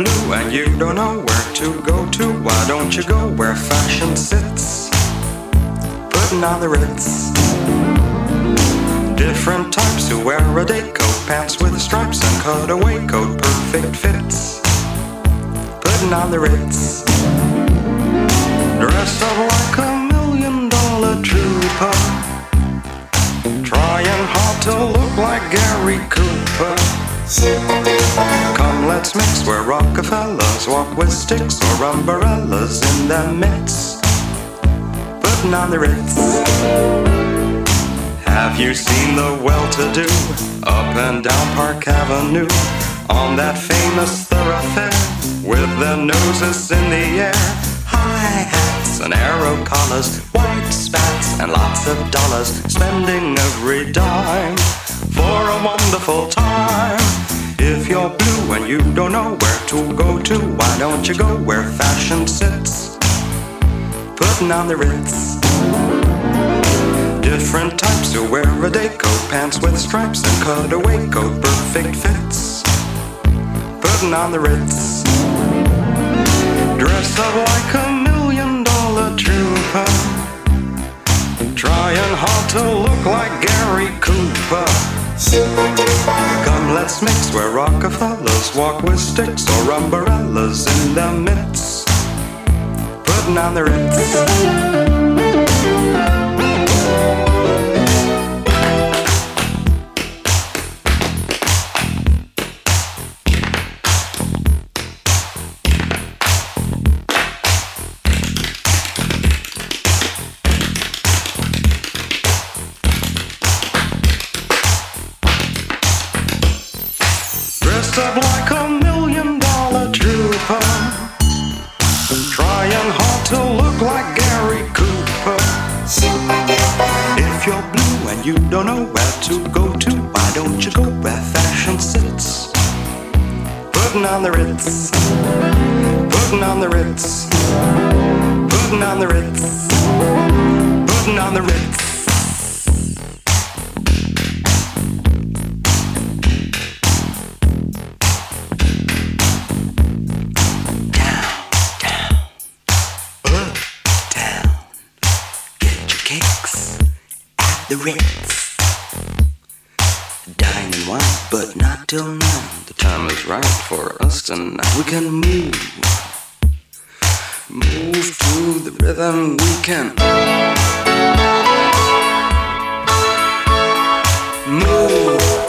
Blue and you don't know where to go to, why don't you go where fashion sits? Putting on the ritz. Different types who wear a day coat, pants with stripes and cutaway coat, perfect fits. Putting on the ritz. Dressed up like a million dollar trooper. Trying hard to look like Gary Cooper. Come, let's mix where Rockefellers walk with sticks or umbrellas in their midst. Putting on the ritz. Have you seen the well-to-do up and down Park Avenue on that famous thoroughfare with their noses in the air? High hats and arrow collars, white spats and lots of dollars, spending every dime for a wonderful time. If you're blue and you don't know where to go to, why don't you go where fashion sits? Putting on the ritz. Different types who wear a day coat, pants with stripes and cutaway coat, perfect fits. Putting on the ritz. Dressed up like a million dollar trooper. Trying hard to look like Gary Cooper. Come, let's mix where Rockefellers walk with sticks or umbrellas in their midst. Putting on the ritz. Trooper. Trying hard to look like Gary Cooper. If you're blue and you don't know where to go to, why don't you go where fashion sits? Putting on the ritz. Putting on the ritz. Putting on the ritz. Putting on the ritz. The Ritz. Dine and wine, but not till nine. The time is right for us tonight. We can move. Move to the rhythm we can. Move.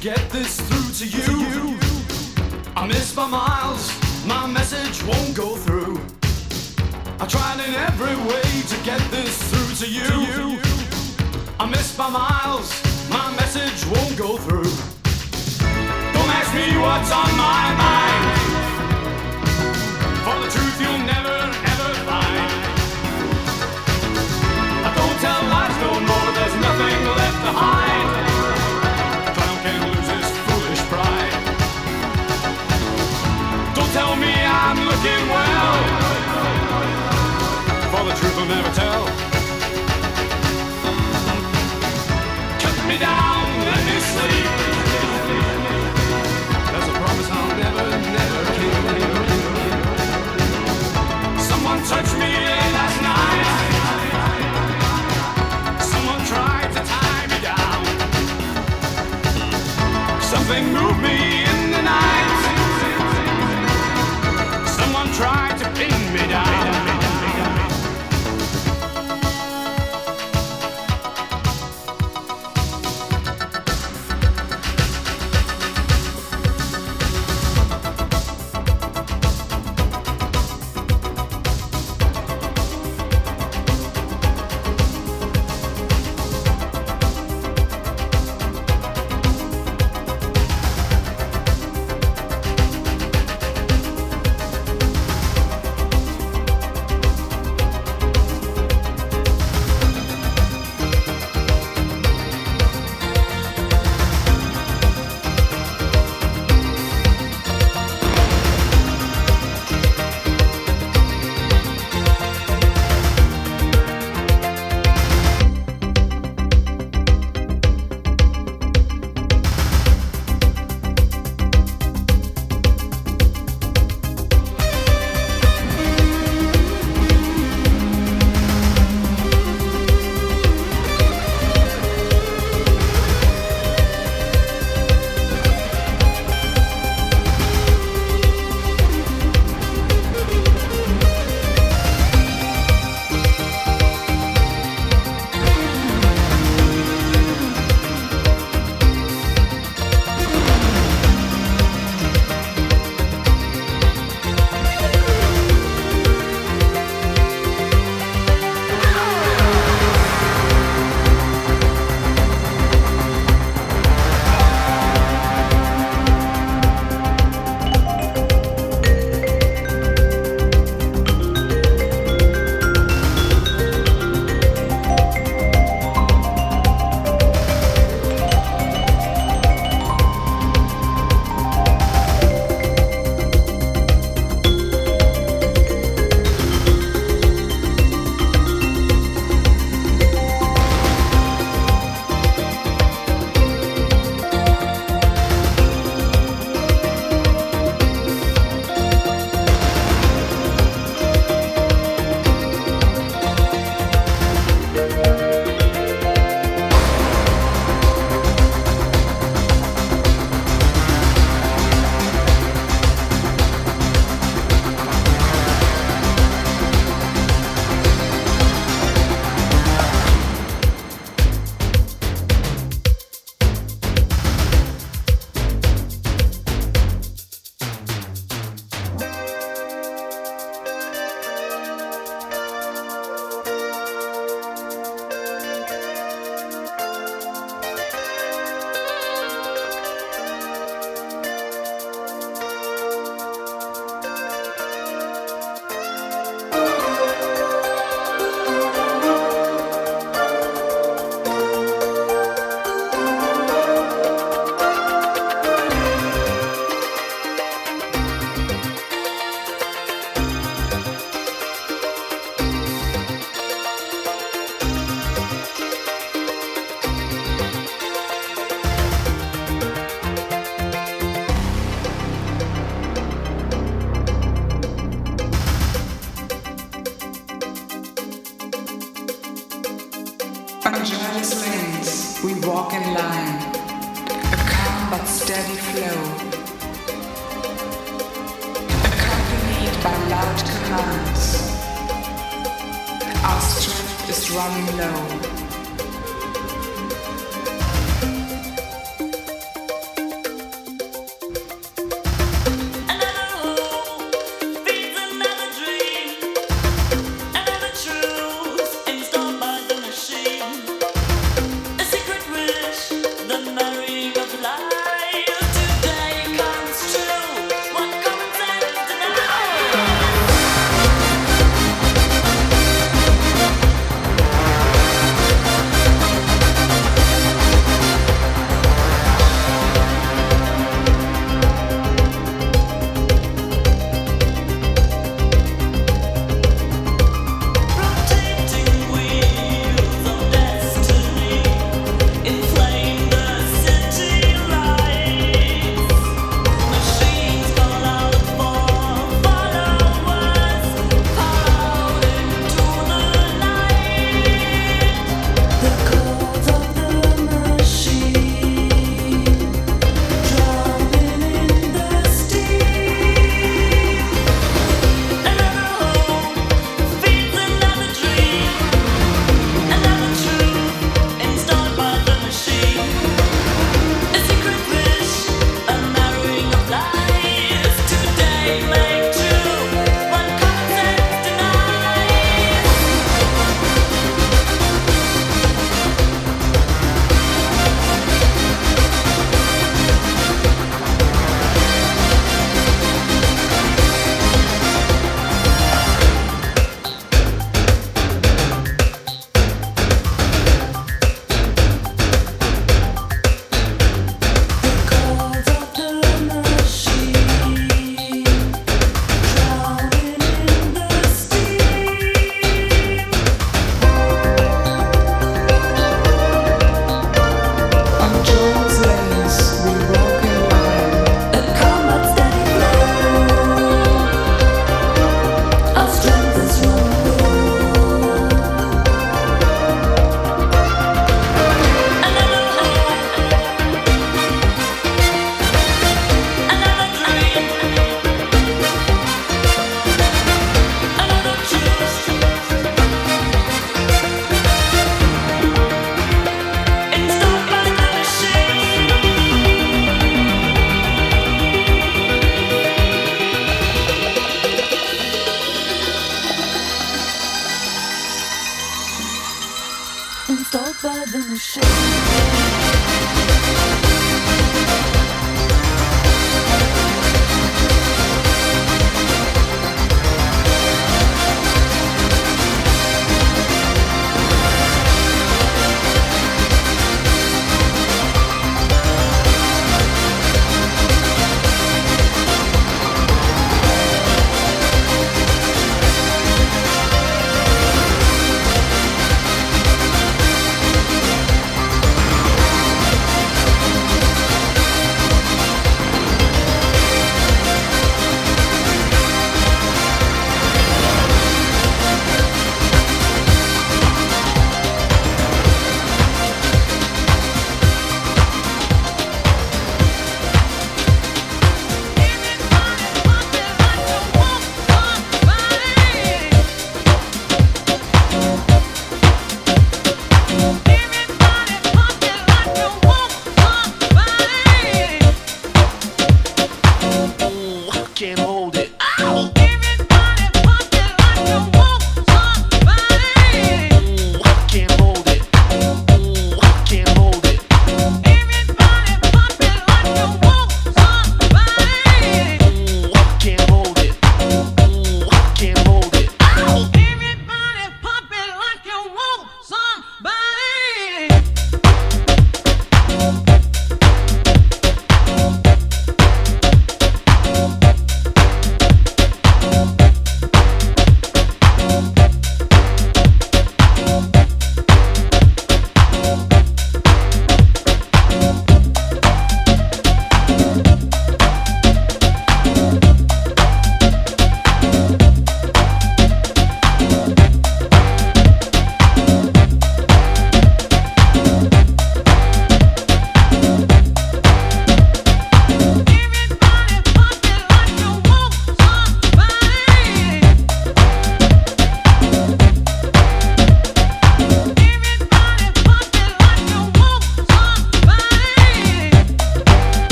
get this through to you. I miss my miles, my message won't go through. I tried in every way to get this through to you. truth will never tell.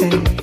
Dancing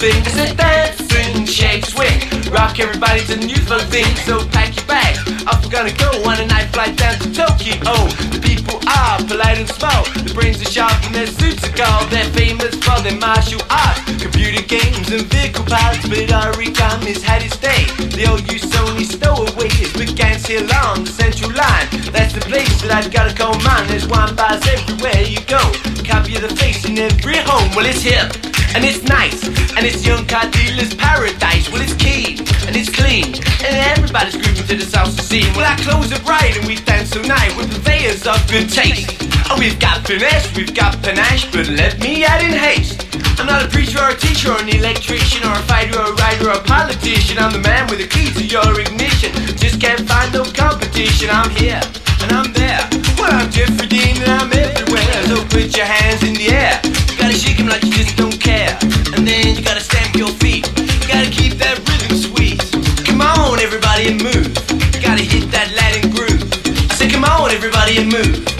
thing. I said dance, sing, shake, swing. Rock everybody to the new funk thing. So pack your bags. Off we're gonna go on a night flight down to Tokyo. The people are polite and small. The brains are sharp and their suits are gold. They're famous for their martial arts, computer games and vehicle parts. But origami's had its day. The old Sony stowaways began here along the central line. That's the place that I've gotta call mine. There's wine bars everywhere you go. Copy of the face in every home. Well, it's hip and it's nice and it's young car dealer's paradise. Well, it's keen and it's clean and everybody's grooving to the salsa scene. Well, our clothes are bright and we dance all night with purveyors of good taste. Oh, we've got finesse, we've got panache, but let me add in haste. I'm not a preacher or a teacher or an electrician or a fighter or a writer or a politician. I'm the man with the key to your ignition. Just can't find no competition. I'm here and I'm there. Well, I'm Jeffrey Dean and I'm everywhere. So put your hands in the air. You gotta shake 'em like you just don't everybody, and move. Gotta hit that Latin groove. Said, come on, everybody, and move.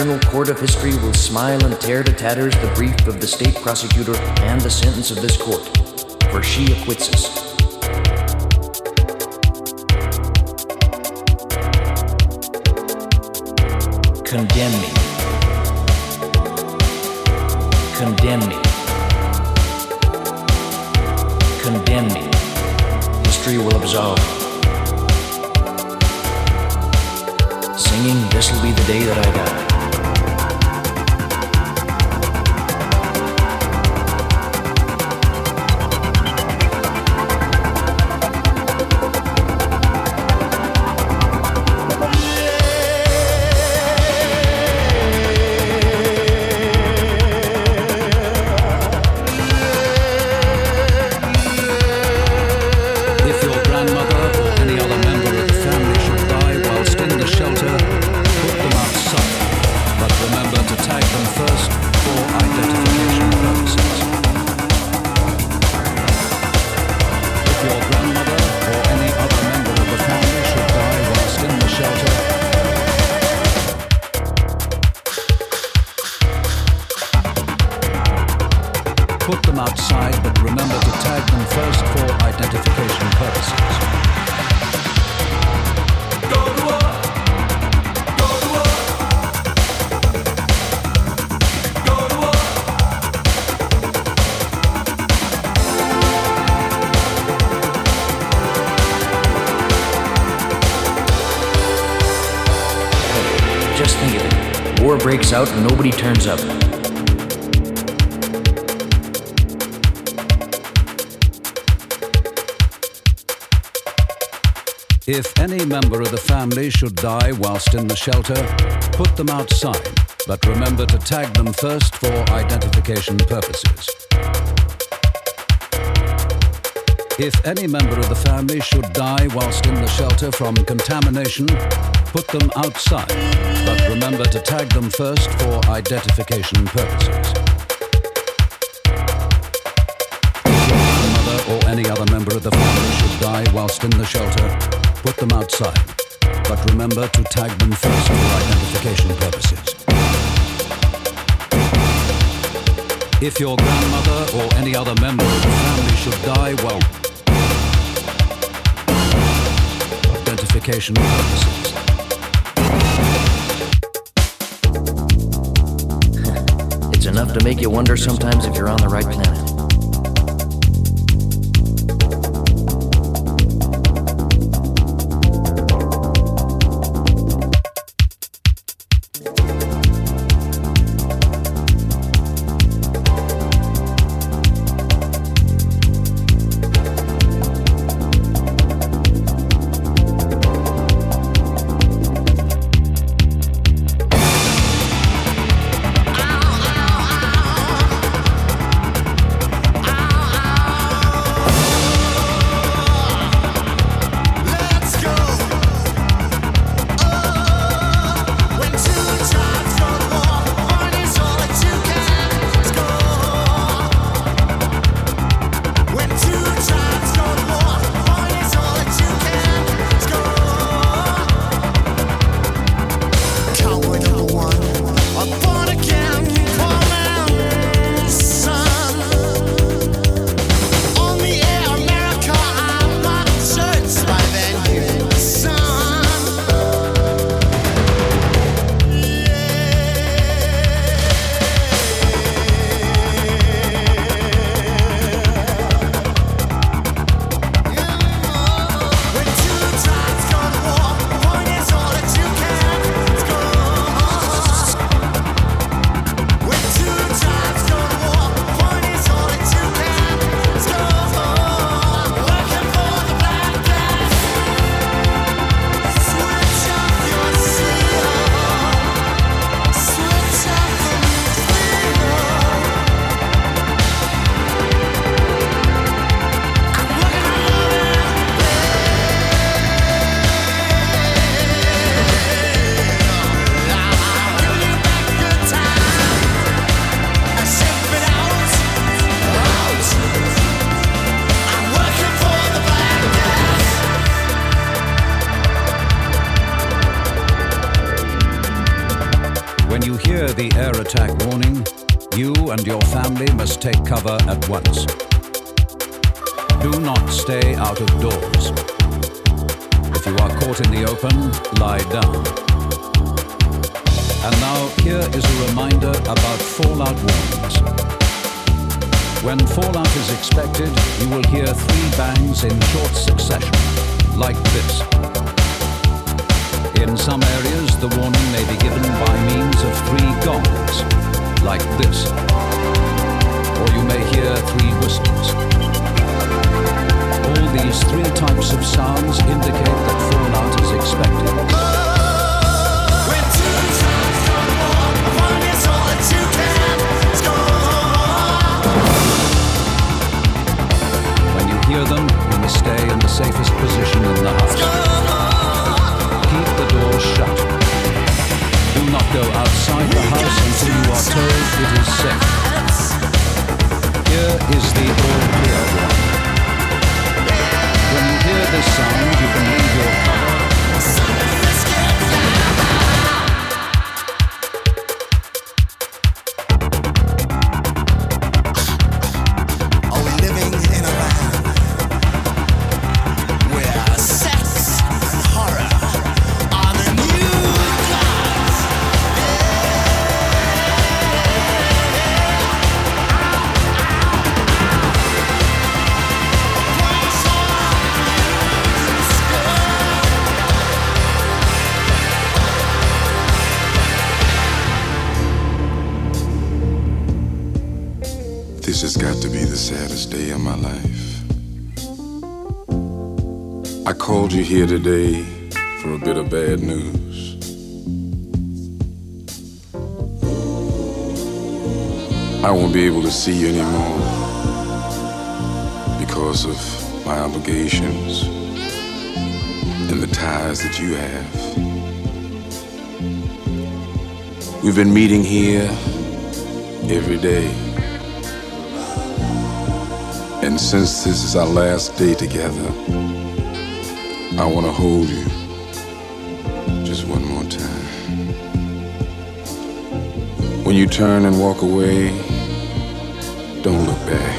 Eternal court of history will smile and tear to tatters the brief of the state prosecutor and the sentence of this court, for she acquits us. Condemn me. Condemn me. Condemn me. History will absolve. Singing, this'll be the day that I die. Nobody turns up. If any member of the family should die whilst in the shelter, put them outside, but remember to tag them first for identification purposes. If any member of the family should die whilst in the shelter from contamination, put them outside, but remember to tag them first for identification purposes. If your grandmother or any other member of the family should die whilst in the shelter, put them outside, but remember to tag them first for identification purposes. If your grandmother or any other member of the family should die, well, identification purposes. Enough to make you wonder sometimes if you're on the right planet. called you here today for a bit of bad news. I won't be able to see you anymore because of my obligations and the ties that you have. We've been meeting here every day. And since this is our last day together, I want to hold you just one more time. When you turn and walk away, don't look back.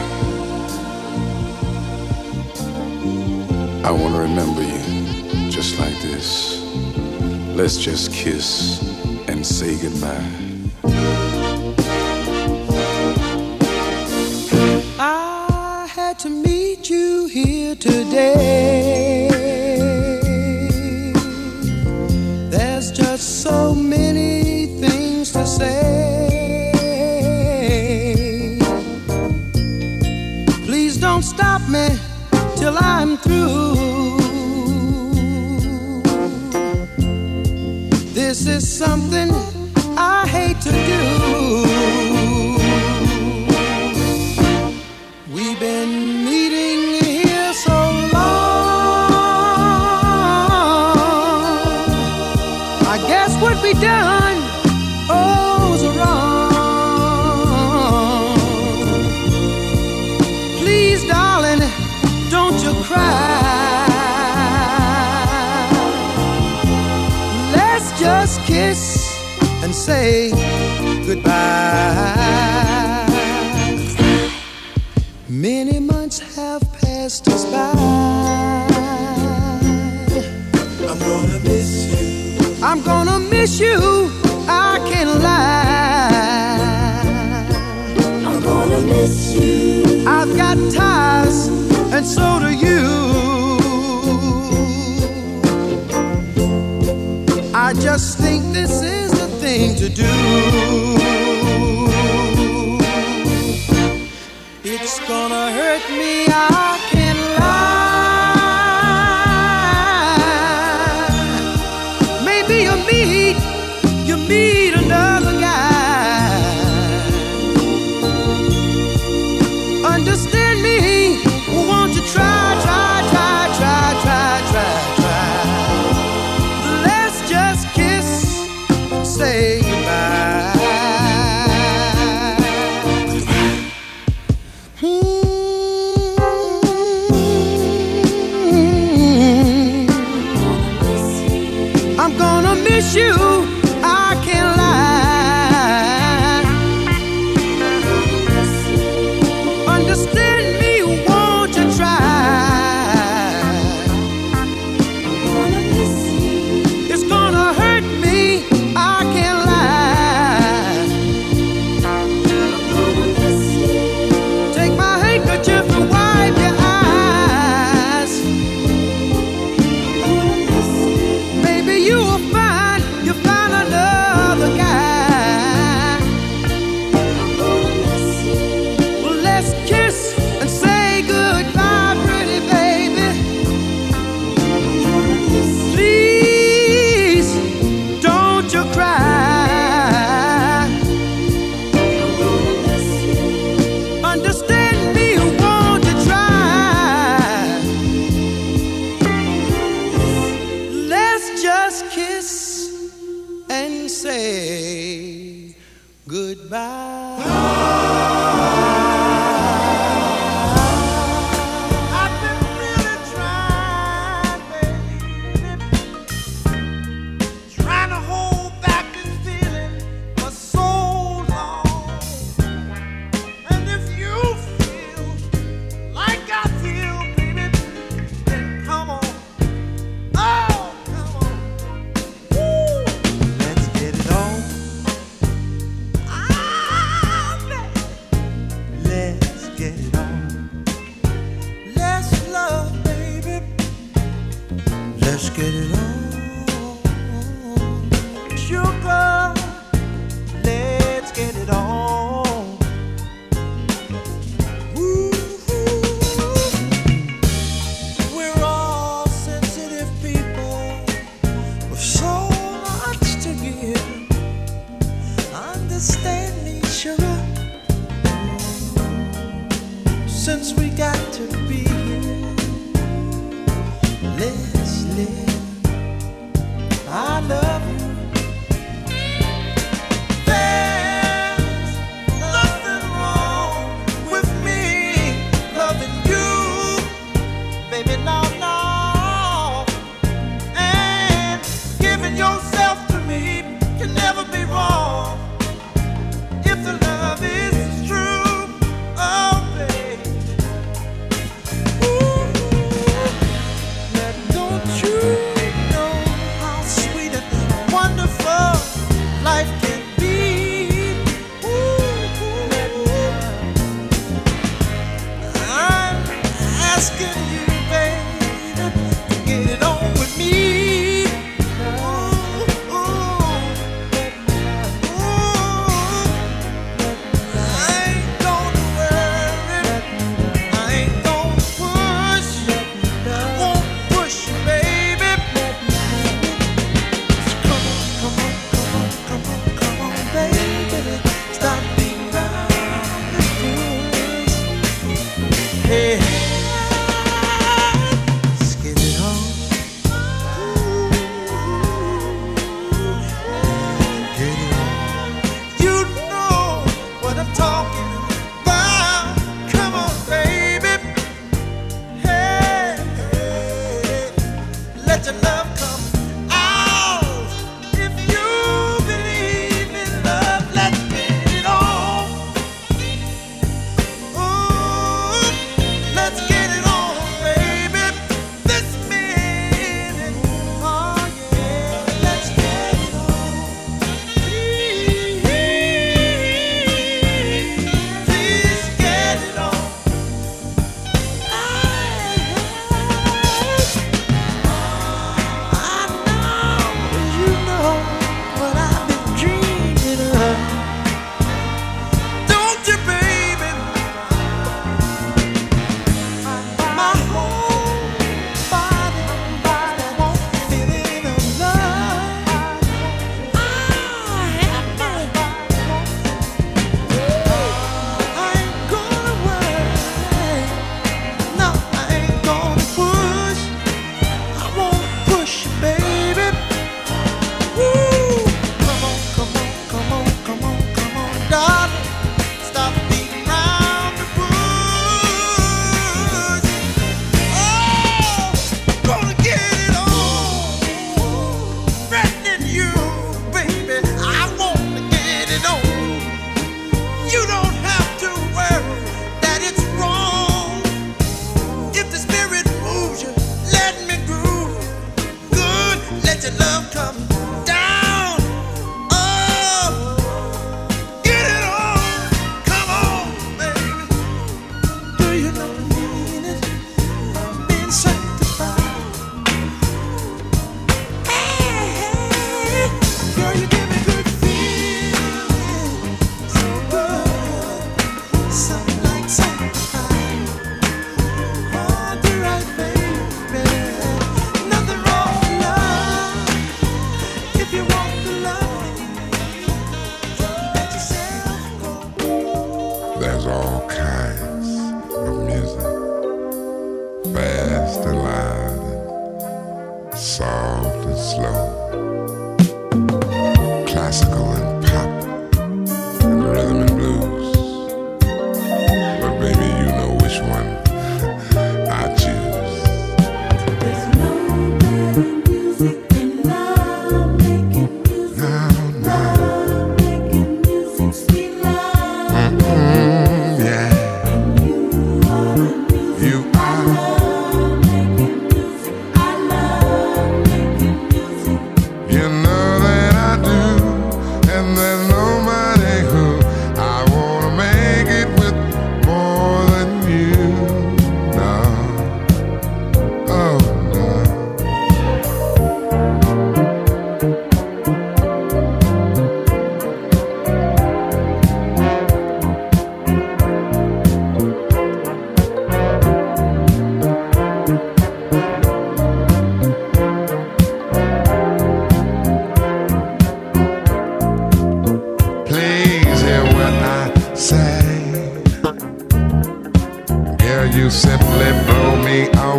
I want to remember you just like this. Let's just kiss and say goodbye. I had to meet you here today. wish you.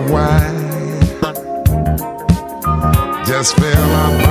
why. Just fill up.